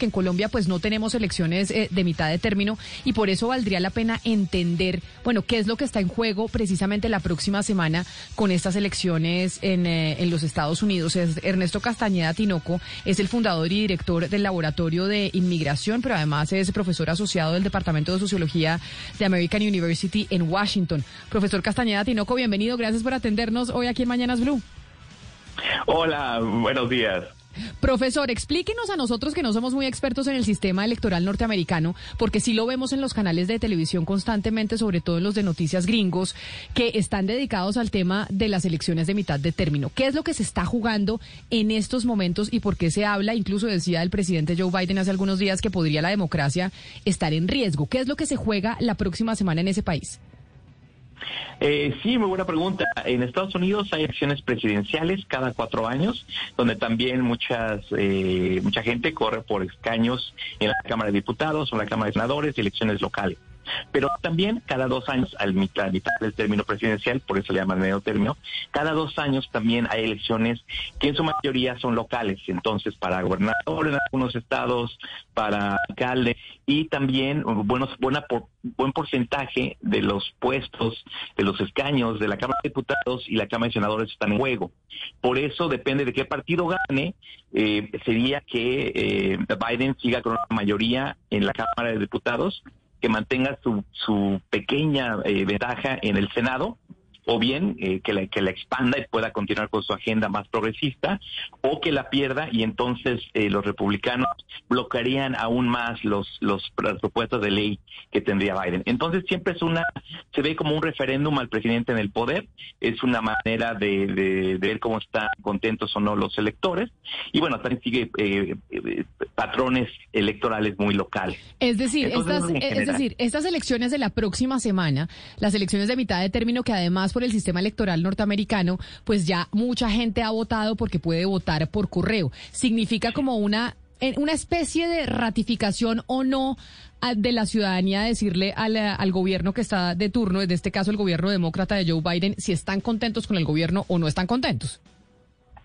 que en Colombia pues no tenemos elecciones eh, de mitad de término y por eso valdría la pena entender, bueno, qué es lo que está en juego precisamente la próxima semana con estas elecciones en, eh, en los Estados Unidos. Es Ernesto Castañeda Tinoco es el fundador y director del Laboratorio de Inmigración, pero además es profesor asociado del Departamento de Sociología de American University en Washington. Profesor Castañeda Tinoco, bienvenido, gracias por atendernos hoy aquí en Mañanas Blue. Hola, buenos días. Profesor, explíquenos a nosotros que no somos muy expertos en el sistema electoral norteamericano, porque sí lo vemos en los canales de televisión constantemente, sobre todo en los de noticias gringos, que están dedicados al tema de las elecciones de mitad de término. ¿Qué es lo que se está jugando en estos momentos y por qué se habla? Incluso decía el presidente Joe Biden hace algunos días que podría la democracia estar en riesgo. ¿Qué es lo que se juega la próxima semana en ese país? Eh, sí, muy buena pregunta. En Estados Unidos hay elecciones presidenciales cada cuatro años, donde también muchas eh, mucha gente corre por escaños en la Cámara de Diputados o en la Cámara de Senadores y elecciones locales. Pero también cada dos años, al mitad, mitad del término presidencial, por eso le llaman medio término, cada dos años también hay elecciones que en su mayoría son locales. Entonces, para gobernador en algunos estados, para alcalde y también buenos, buena por, buen porcentaje de los puestos, de los escaños de la Cámara de Diputados y la Cámara de Senadores están en juego. Por eso depende de qué partido gane, eh, sería que eh, Biden siga con una mayoría en la Cámara de Diputados que mantenga su, su pequeña eh, ventaja en el Senado o bien eh, que, la, que la expanda y pueda continuar con su agenda más progresista, o que la pierda y entonces eh, los republicanos bloquearían aún más los, los propuestos de ley que tendría Biden. Entonces siempre es una, se ve como un referéndum al presidente en el poder, es una manera de, de, ver cómo están contentos o no los electores, y bueno, también sigue eh, eh, patrones electorales muy locales. Es decir, estas, es decir, estas elecciones de la próxima semana, las elecciones de mitad de término que además por el sistema electoral norteamericano, pues ya mucha gente ha votado porque puede votar por correo. Significa como una una especie de ratificación o no de la ciudadanía decirle al, al, gobierno que está de turno, en este caso el gobierno demócrata de Joe Biden, si están contentos con el gobierno o no están contentos.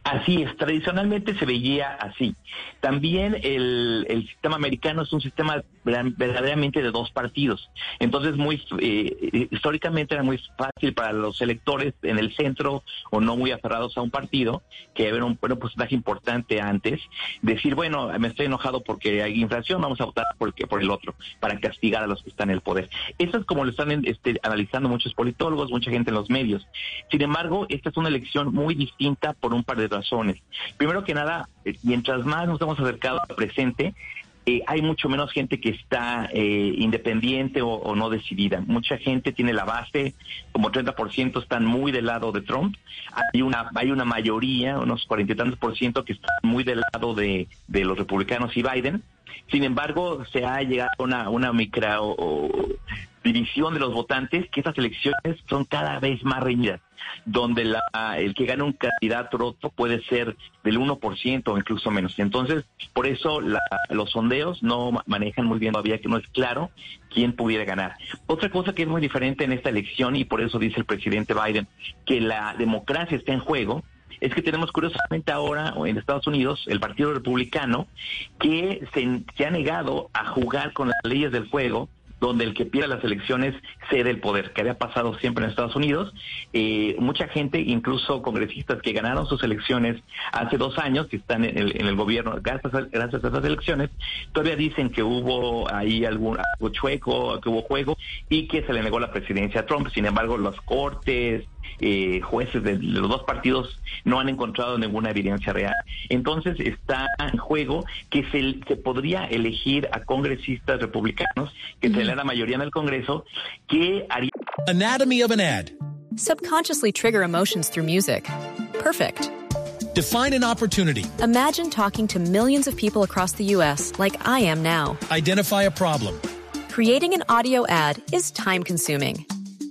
Así es, tradicionalmente se veía así. También el, el sistema americano es un sistema verdaderamente de dos partidos. Entonces, muy eh, históricamente era muy fácil para los electores en el centro o no muy aferrados a un partido, que era un, porcentaje importante antes, decir, bueno, me estoy enojado porque hay inflación, vamos a votar por, por el otro, para castigar a los que están en el poder. Eso es como lo están este, analizando muchos politólogos, mucha gente en los medios. Sin embargo, esta es una elección muy distinta por un par de razones. Primero que nada, eh, mientras más nos hemos acercado al presente, eh, hay mucho menos gente que está eh, independiente o, no decidida. Mucha gente tiene la base, como 30% están muy del lado de Trump. Hay una hay una mayoría, unos cuarenta y tantos por ciento, que están muy del lado de, de los republicanos y Biden. Sin embargo, se ha llegado a una, una micro división de los votantes que estas elecciones son cada vez más reñidas, donde la, el que gana un candidato otro puede ser del 1% o incluso menos. Entonces, por eso los sondeos no manejan muy bien todavía, que no es claro quién pudiera ganar. Otra cosa que es muy diferente en esta elección, y por eso dice el presidente Biden, que la democracia está en juego, es que tenemos curiosamente ahora en Estados Unidos el Partido Republicano que se, se, ha negado a jugar con las leyes del juego donde el que pierda las elecciones cede el poder, que había pasado siempre en Estados Unidos. Eh, mucha gente, incluso congresistas que ganaron sus elecciones hace dos años, que están en el, gobierno gracias a, gracias a esas elecciones, todavía dicen que hubo ahí algún algo chueco, que hubo juego y que se le negó la presidencia a Trump. Sin embargo, las cortes, eh, jueces de los dos partidos no han encontrado ninguna evidencia real. Entonces está en juego que se, se podría elegir a congresistas republicanos, que uh la mayoría en el Congreso, que haría... Anatomy of an ad. Subconsciously trigger emotions through music. Perfect. Define an opportunity. Imagine talking to millions of people across the U.S. like I am now. Identify a problem. Creating an audio ad is time consuming.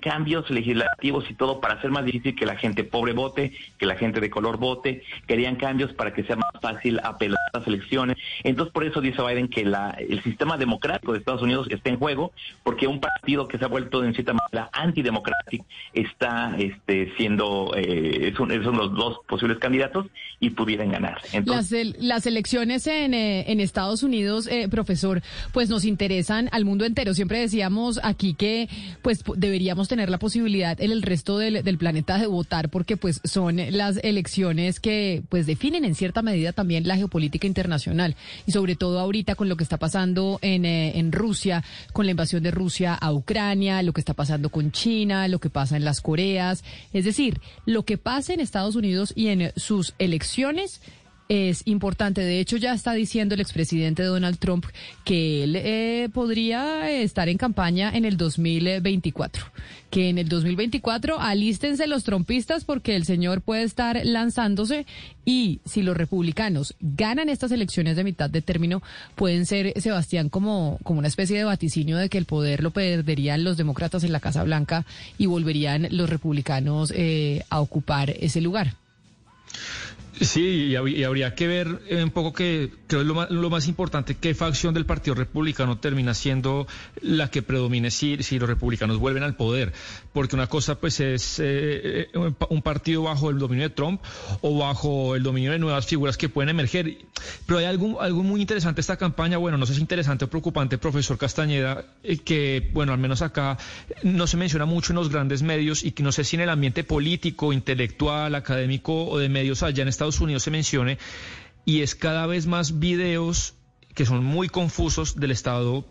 cambios legislativos y todo para hacer más difícil que la gente pobre vote, que la gente de color vote, querían cambios para que sea más fácil apelar a las elecciones. Entonces por eso dice Biden que la, el sistema democrático de Estados Unidos está en juego, porque un partido que se ha vuelto en cierta manera antidemocrático está este, siendo, eh, son, los dos posibles candidatos y pudieran ganar. Entonces, las, las elecciones en, eh, en Estados Unidos, eh, profesor, pues nos interesan al mundo entero. Siempre decíamos aquí que pues debería tener la posibilidad en el resto del, del, planeta de votar porque pues son las elecciones que pues definen en cierta medida también la geopolítica internacional. Y sobre todo ahorita con lo que está pasando en, eh, en Rusia, con la invasión de Rusia a Ucrania, lo que está pasando con China, lo que pasa en las Coreas, es decir, lo que pasa en Estados Unidos y en sus elecciones es importante. De hecho, ya está diciendo el expresidente Donald Trump que él eh, podría estar en campaña en el 2024. Que en el 2024 alístense los trompistas porque el señor puede estar lanzándose y si los republicanos ganan estas elecciones de mitad de término, pueden ser, Sebastián, como, como una especie de vaticinio de que el poder lo perderían los demócratas en la Casa Blanca y volverían los republicanos eh, a ocupar ese lugar. Sí, y, habría que ver eh, un poco que creo es lo más, lo más, importante, qué facción del Partido Republicano termina siendo la que predomine si, los republicanos vuelven al poder. Porque una cosa pues es eh, un partido bajo el dominio de Trump o bajo el dominio de nuevas figuras que pueden emerger. Pero hay algo, algo muy interesante esta campaña, bueno, no sé si interesante o preocupante, profesor Castañeda, eh, que bueno, al menos acá no se menciona mucho en los grandes medios y que no sé si en el ambiente político, intelectual, académico o de medios allá en Estados Estados Unidos se mencione, y es cada vez más videos que son muy confusos del estado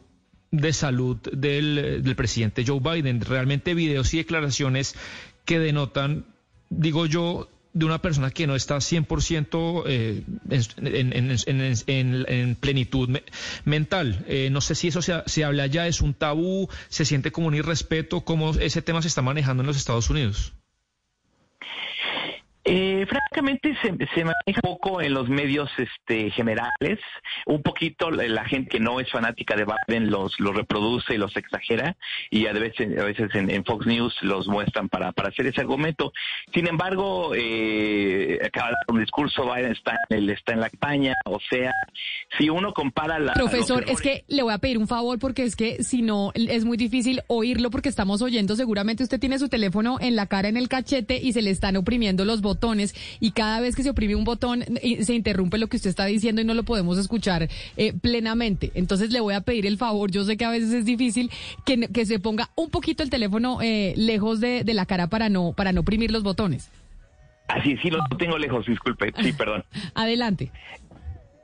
de salud del, presidente Joe Biden. Realmente videos y declaraciones que denotan, digo yo, de una persona que no está 100% eh, en, en, plenitud mental. Eh, no sé si eso se, se, habla ya, es un tabú, se siente como un irrespeto, cómo ese tema se está manejando en los Estados Unidos. Eh, francamente se, se, maneja poco en los medios este, generales, un poquito la, gente que no es fanática de Biden los, los reproduce y los exagera y a veces, a veces en, Fox News los muestran para, para hacer ese argumento. Sin embargo, eh, cada un discurso Biden está en, está en la campaña, o sea, si uno compara la... Profesor, es que le voy a pedir un favor porque es que si no es muy difícil oírlo porque estamos oyendo, seguramente usted tiene su teléfono en la cara, en el cachete y se le están oprimiendo los botones y cada vez que se oprime un botón se interrumpe lo que usted está diciendo y no lo podemos escuchar eh, plenamente. Entonces le voy a pedir el favor, yo sé que a veces es difícil, que, que se ponga un poquito el teléfono eh, lejos de, de la cara para no, para no oprimir los botones. Así, sí, lo tengo lejos, disculpe. Sí, perdón. Adelante.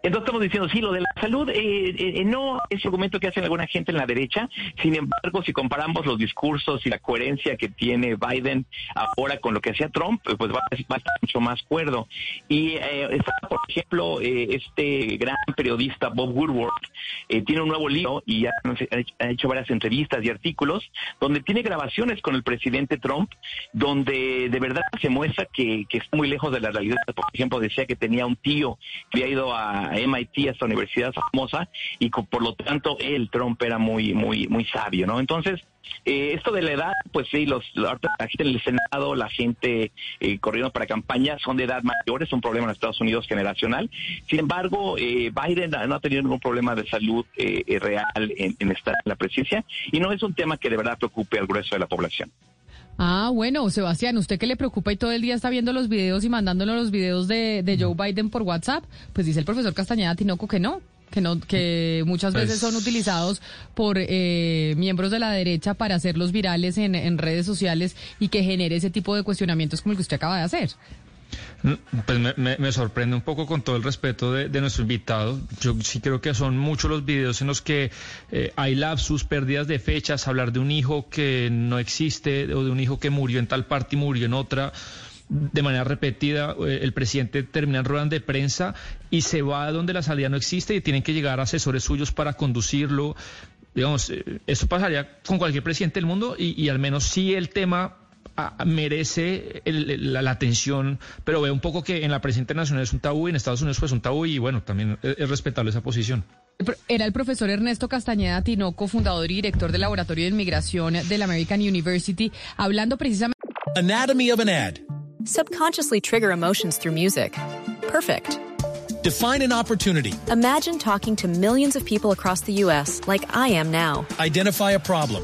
Entonces estamos diciendo, sí, lo de la salud eh, eh, no es argumento que hace alguna gente en la derecha. Sin embargo, si comparamos los discursos y la coherencia que tiene Biden ahora con lo que hacía Trump, pues va, a estar mucho más cuerdo. Y eh, está, por ejemplo, eh, este gran periodista Bob Woodward tiene un nuevo libro y ha, ha, hecho varias entrevistas y artículos donde tiene grabaciones con el presidente Trump, donde de verdad se muestra que, que está muy lejos de la realidad. Por ejemplo, decía que tenía un tío que había ido a MIT, a esta universidad famosa, y por lo tanto el Trump era muy, muy, muy sabio, ¿no? Entonces, eh, esto de la edad, pues sí, los, la gente en el Senado, la gente eh, corriendo para campaña son de edad mayor, es un problema en Estados Unidos generacional. Sin embargo, eh, Biden no ha tenido ningún problema de salud eh, real en, en estar en la presidencia y no es un tema que de verdad preocupe al grueso de la población. Ah, bueno, Sebastián, usted que le preocupa y todo el día está viendo los videos y mandándole los videos de, de Joe Biden por WhatsApp, pues dice el profesor Castañeda Tinoco que no, que no que muchas veces son pues utilizados por eh, miembros de la derecha para hacerlos virales en, en redes sociales y que genere ese tipo de cuestionamientos como el que usted acaba de hacer. Mm, pues me, sorprende un poco con todo el respeto de, nuestro invitado. Yo sí creo que son muchos los videos en los que eh, hay lapsus, pérdidas de fechas, hablar de un hijo que no existe o de un hijo que murió en tal parte y murió en otra. de manera repetida, eh, el presidente termina en ruedas de prensa y se va a donde la salida no existe y tienen que llegar asesores suyos para conducirlo. Digamos, eh, esto pasaría con cualquier presidente del mundo y, y al menos sí el tema merece la, atención, pero veo un poco que en la prensa internacional es un tabú y en Estados Unidos pues un tabú y bueno, también es, respetable esa posición. Era el profesor Ernesto Castañeda Tinoco, fundador y director del Laboratorio de Inmigración de la American University, hablando precisamente... Anatomy of an ad. Subconsciously trigger emotions through music. Perfect. Define an opportunity. Imagine talking to millions of people across the U.S. like I am now. Identify a problem.